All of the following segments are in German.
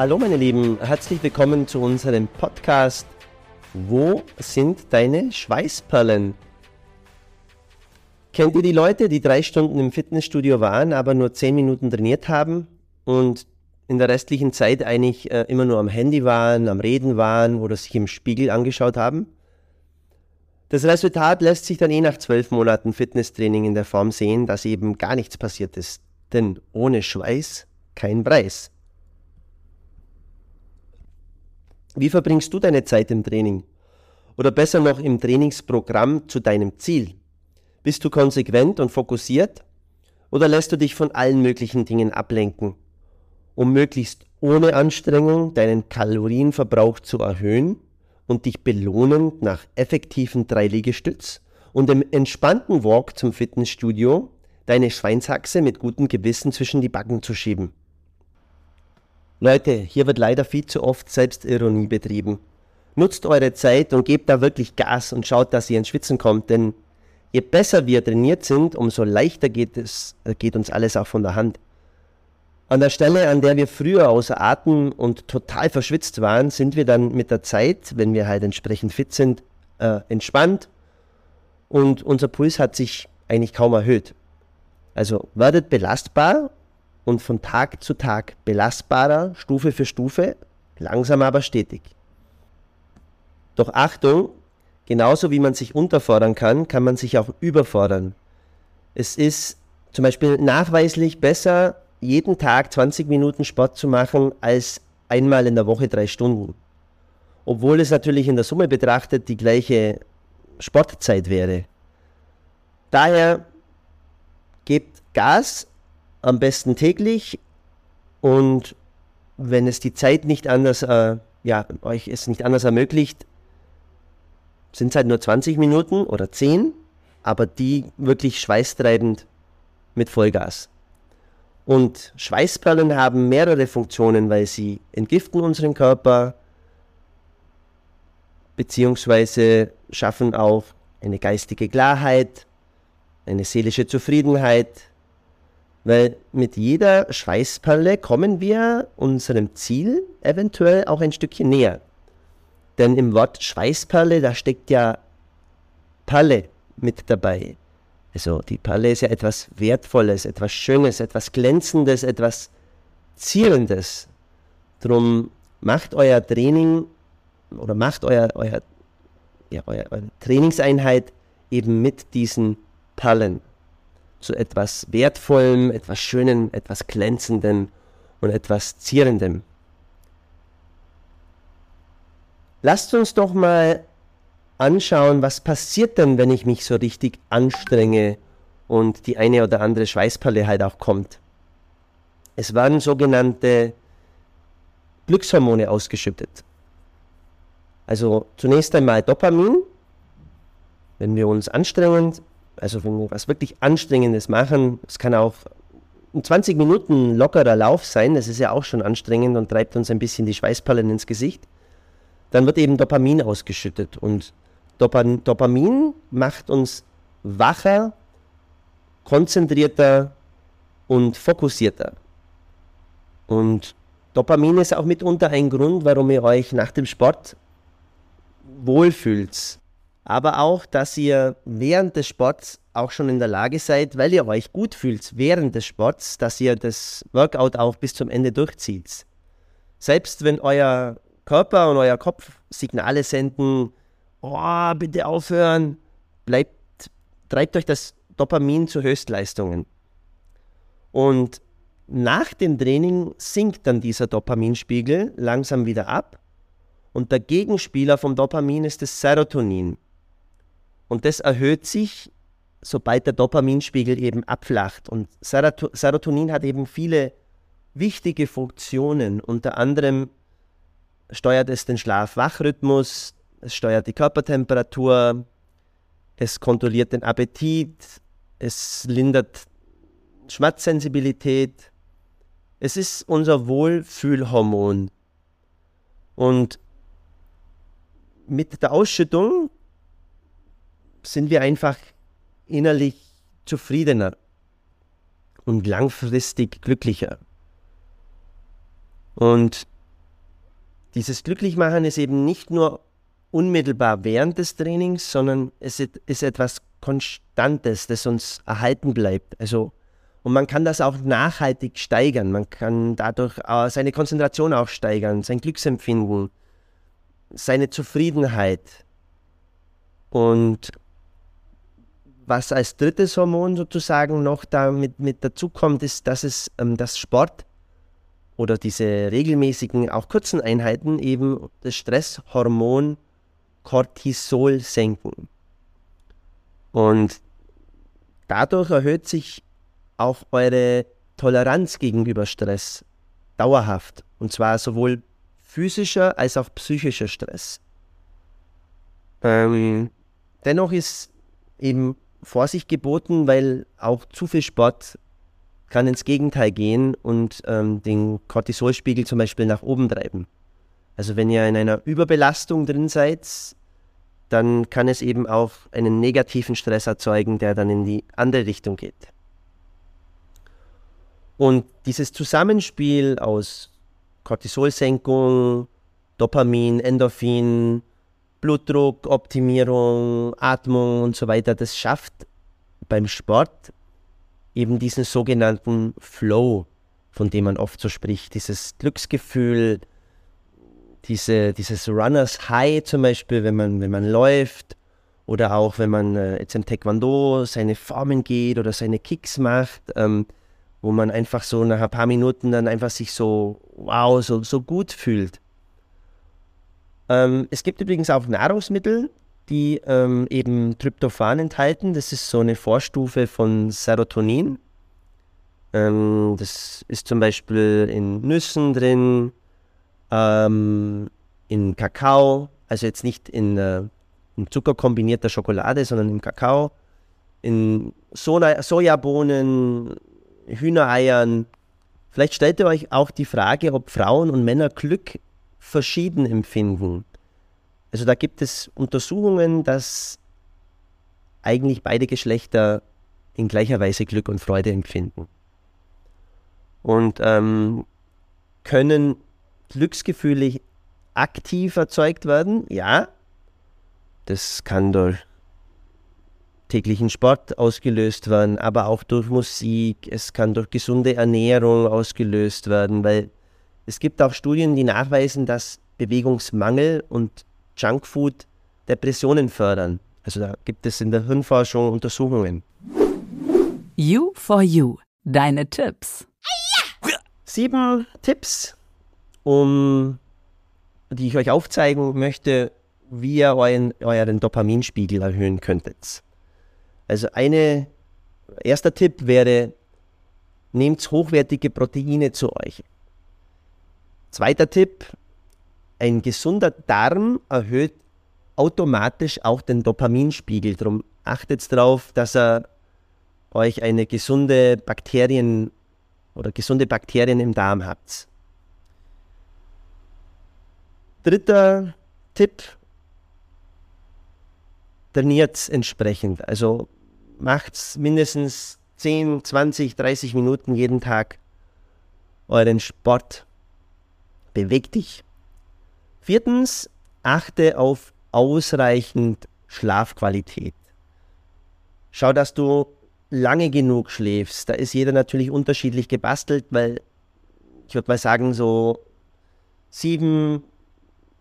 Hallo meine Lieben, herzlich willkommen zu unserem Podcast Wo sind deine Schweißperlen? Kennt ihr die Leute, die drei Stunden im Fitnessstudio waren, aber nur zehn Minuten trainiert haben und in der restlichen Zeit eigentlich äh, immer nur am Handy waren, am Reden waren oder sich im Spiegel angeschaut haben? Das Resultat lässt sich dann eh nach zwölf Monaten Fitnesstraining in der Form sehen, dass eben gar nichts passiert ist. Denn ohne Schweiß kein Preis. Wie verbringst du deine Zeit im Training? Oder besser noch im Trainingsprogramm zu deinem Ziel? Bist du konsequent und fokussiert? Oder lässt du dich von allen möglichen Dingen ablenken, um möglichst ohne Anstrengung deinen Kalorienverbrauch zu erhöhen und dich belohnend nach effektiven drei Liegestütz und dem entspannten Walk zum Fitnessstudio deine Schweinshaxe mit gutem Gewissen zwischen die Backen zu schieben? Leute, hier wird leider viel zu oft Selbstironie betrieben. Nutzt eure Zeit und gebt da wirklich Gas und schaut, dass ihr ins Schwitzen kommt, denn je besser wir trainiert sind, umso leichter geht, es, äh, geht uns alles auch von der Hand. An der Stelle, an der wir früher außer Atem und total verschwitzt waren, sind wir dann mit der Zeit, wenn wir halt entsprechend fit sind, äh, entspannt und unser Puls hat sich eigentlich kaum erhöht. Also werdet belastbar und von Tag zu Tag belastbarer, Stufe für Stufe, langsam aber stetig. Doch Achtung, genauso wie man sich unterfordern kann, kann man sich auch überfordern. Es ist zum Beispiel nachweislich besser, jeden Tag 20 Minuten Sport zu machen, als einmal in der Woche drei Stunden. Obwohl es natürlich in der Summe betrachtet die gleiche Sportzeit wäre. Daher gebt Gas, am besten täglich und wenn es die Zeit nicht anders, äh, ja, euch es nicht anders ermöglicht, sind es halt nur 20 Minuten oder 10, aber die wirklich schweißtreibend mit Vollgas. Und Schweißperlen haben mehrere Funktionen, weil sie entgiften unseren Körper, beziehungsweise schaffen auch eine geistige Klarheit, eine seelische Zufriedenheit, weil mit jeder Schweißperle kommen wir unserem Ziel eventuell auch ein Stückchen näher. Denn im Wort Schweißperle, da steckt ja Perle mit dabei. Also die Perle ist ja etwas Wertvolles, etwas Schönes, etwas Glänzendes, etwas Zierendes. Drum macht euer Training oder macht euer, euer, ja, euer, eure Trainingseinheit eben mit diesen Perlen zu etwas Wertvollem, etwas Schönem, etwas Glänzendem und etwas Zierendem. Lasst uns doch mal anschauen, was passiert denn, wenn ich mich so richtig anstrenge und die eine oder andere Schweißperle halt auch kommt. Es werden sogenannte Glückshormone ausgeschüttet. Also zunächst einmal Dopamin, wenn wir uns anstrengen, also wenn wir was wirklich Anstrengendes machen, es kann auch 20 Minuten lockerer Lauf sein, das ist ja auch schon anstrengend und treibt uns ein bisschen die Schweißperlen ins Gesicht, dann wird eben Dopamin ausgeschüttet. Und Dopamin macht uns wacher, konzentrierter und fokussierter. Und Dopamin ist auch mitunter ein Grund, warum ihr euch nach dem Sport wohlfühlt aber auch, dass ihr während des Sports auch schon in der Lage seid, weil ihr euch gut fühlt während des Sports, dass ihr das Workout auch bis zum Ende durchzieht. Selbst wenn euer Körper und euer Kopf Signale senden, oh, bitte aufhören, bleibt, treibt euch das Dopamin zu Höchstleistungen. Und nach dem Training sinkt dann dieser Dopaminspiegel langsam wieder ab und der Gegenspieler vom Dopamin ist das Serotonin. Und das erhöht sich sobald der Dopaminspiegel eben abflacht. Und Serotonin hat eben viele wichtige Funktionen. Unter anderem steuert es den Schlaf-Wach-Rhythmus, es steuert die Körpertemperatur, es kontrolliert den Appetit, es lindert Schmerzsensibilität. Es ist unser Wohlfühlhormon. Und mit der Ausschüttung sind wir einfach innerlich zufriedener und langfristig glücklicher. Und dieses Glücklichmachen ist eben nicht nur unmittelbar während des Trainings, sondern es ist etwas Konstantes, das uns erhalten bleibt. Also, und man kann das auch nachhaltig steigern. Man kann dadurch seine Konzentration auch steigern, sein Glücksempfinden, seine Zufriedenheit. Und was als drittes Hormon sozusagen noch da mit, mit dazukommt, ist, dass es ähm, das Sport oder diese regelmäßigen, auch kurzen Einheiten eben das Stresshormon Cortisol senken. Und dadurch erhöht sich auch eure Toleranz gegenüber Stress dauerhaft. Und zwar sowohl physischer als auch psychischer Stress. Ähm, dennoch ist eben Vorsicht geboten, weil auch zu viel Sport kann ins Gegenteil gehen und ähm, den Cortisolspiegel zum Beispiel nach oben treiben. Also wenn ihr in einer Überbelastung drin seid, dann kann es eben auch einen negativen Stress erzeugen, der dann in die andere Richtung geht. Und dieses Zusammenspiel aus Cortisolsenkung, Dopamin, Endorphin, Blutdruckoptimierung, Atmung und so weiter, das schafft beim Sport eben diesen sogenannten Flow, von dem man oft so spricht, dieses Glücksgefühl, diese, dieses Runners High zum Beispiel, wenn man, wenn man läuft oder auch wenn man äh, jetzt im Taekwondo seine Formen geht oder seine Kicks macht, ähm, wo man einfach so nach ein paar Minuten dann einfach sich so, wow, so, so gut fühlt. Ähm, es gibt übrigens auch Nahrungsmittel, die ähm, eben Tryptophan enthalten. Das ist so eine Vorstufe von Serotonin. Ähm, das ist zum Beispiel in Nüssen drin, ähm, in Kakao, also jetzt nicht in, äh, in Zucker kombinierter Schokolade, sondern im Kakao, in Soja, Sojabohnen, Hühnereiern. Vielleicht stellt ihr euch auch die Frage, ob Frauen und Männer Glück verschieden empfinden. Also da gibt es Untersuchungen, dass eigentlich beide Geschlechter in gleicher Weise Glück und Freude empfinden. Und ähm, können Glücksgefühle aktiv erzeugt werden? Ja. Das kann durch täglichen Sport ausgelöst werden, aber auch durch Musik. Es kann durch gesunde Ernährung ausgelöst werden, weil es gibt auch Studien, die nachweisen, dass Bewegungsmangel und Junkfood Depressionen fördern. Also da gibt es in der Hirnforschung Untersuchungen. You for You. Deine Tipps. Sieben Tipps, um, die ich euch aufzeigen möchte, wie ihr euren, euren Dopaminspiegel erhöhen könntet. Also ein erster Tipp wäre, nehmt hochwertige Proteine zu euch. Zweiter Tipp, ein gesunder Darm erhöht automatisch auch den Dopaminspiegel. Darum achtet darauf, dass er euch eine gesunde Bakterien oder gesunde Bakterien im Darm habt. Dritter Tipp, trainiert entsprechend. Also macht mindestens 10, 20, 30 Minuten jeden Tag euren Sport. Beweg dich. Viertens, achte auf ausreichend Schlafqualität. Schau, dass du lange genug schläfst. Da ist jeder natürlich unterschiedlich gebastelt, weil ich würde mal sagen, so sieben,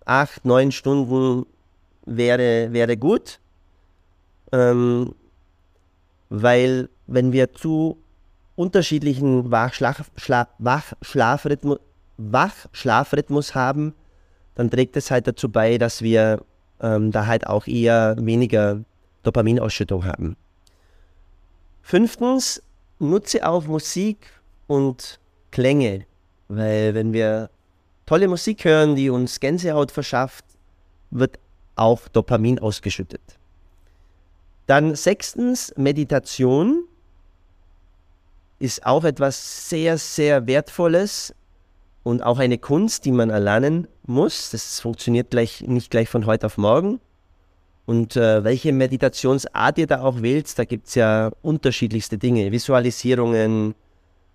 acht, neun Stunden wäre, wäre gut. Ähm, weil wenn wir zu unterschiedlichen Wachschlaf, Wachschlafrhythmus, Wachschlafrhythmus haben, dann trägt es halt dazu bei, dass wir ähm, da halt auch eher weniger Dopaminausschüttung haben. Fünftens, nutze auch Musik und Klänge, weil wenn wir tolle Musik hören, die uns Gänsehaut verschafft, wird auch Dopamin ausgeschüttet. Dann sechstens, Meditation ist auch etwas sehr, sehr Wertvolles und auch eine Kunst, die man erlernen muss. Das funktioniert gleich, nicht gleich von heute auf morgen. Und äh, welche Meditationsart ihr da auch wählt, da gibt es ja unterschiedlichste Dinge. Visualisierungen,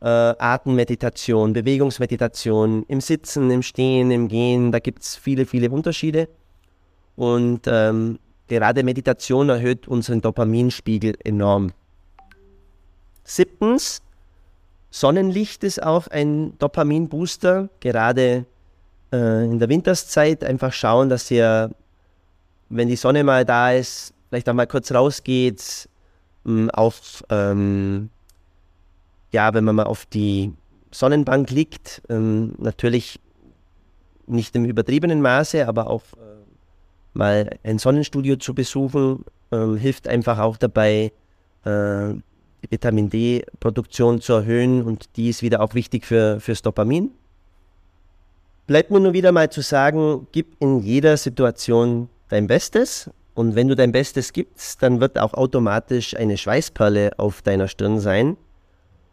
äh, Atemmeditation, Bewegungsmeditation, im Sitzen, im Stehen, im Gehen, da gibt es viele, viele Unterschiede. Und ähm, gerade Meditation erhöht unseren Dopaminspiegel enorm. Siebtens, Sonnenlicht ist auch ein Dopaminbooster. Gerade äh, in der Winterszeit einfach schauen, dass ihr wenn die Sonne mal da ist, vielleicht auch mal kurz rausgeht, hm, auf, ähm, ja, wenn man mal auf die Sonnenbank liegt, ähm, natürlich nicht im übertriebenen Maße, aber auch äh, mal ein Sonnenstudio zu besuchen, äh, hilft einfach auch dabei, äh, die Vitamin D-Produktion zu erhöhen und die ist wieder auch wichtig für, fürs Dopamin. Bleibt mir nur wieder mal zu sagen, gib in jeder Situation dein Bestes und wenn du dein Bestes gibst, dann wird auch automatisch eine Schweißperle auf deiner Stirn sein.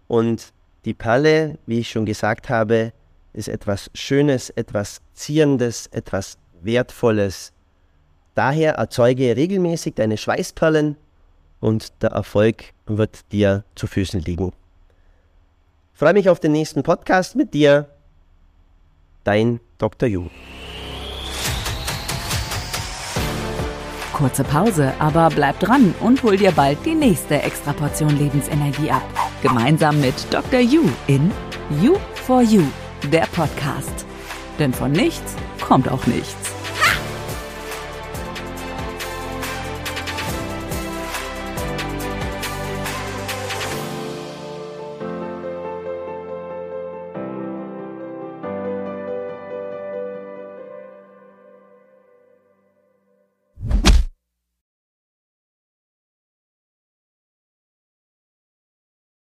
Und die Perle, wie ich schon gesagt habe, ist etwas Schönes, etwas Zierendes, etwas Wertvolles. Daher erzeuge regelmäßig deine Schweißperlen und der Erfolg wird dir zu Füßen liegen. freue mich auf den nächsten Podcast mit dir. Dein Dr. Yu. kurze Pause, aber bleib dran und hol dir bald die nächste Extraportion Lebensenergie ab. Gemeinsam mit Dr. You in You for You, der Podcast. Denn von nichts kommt auch nichts.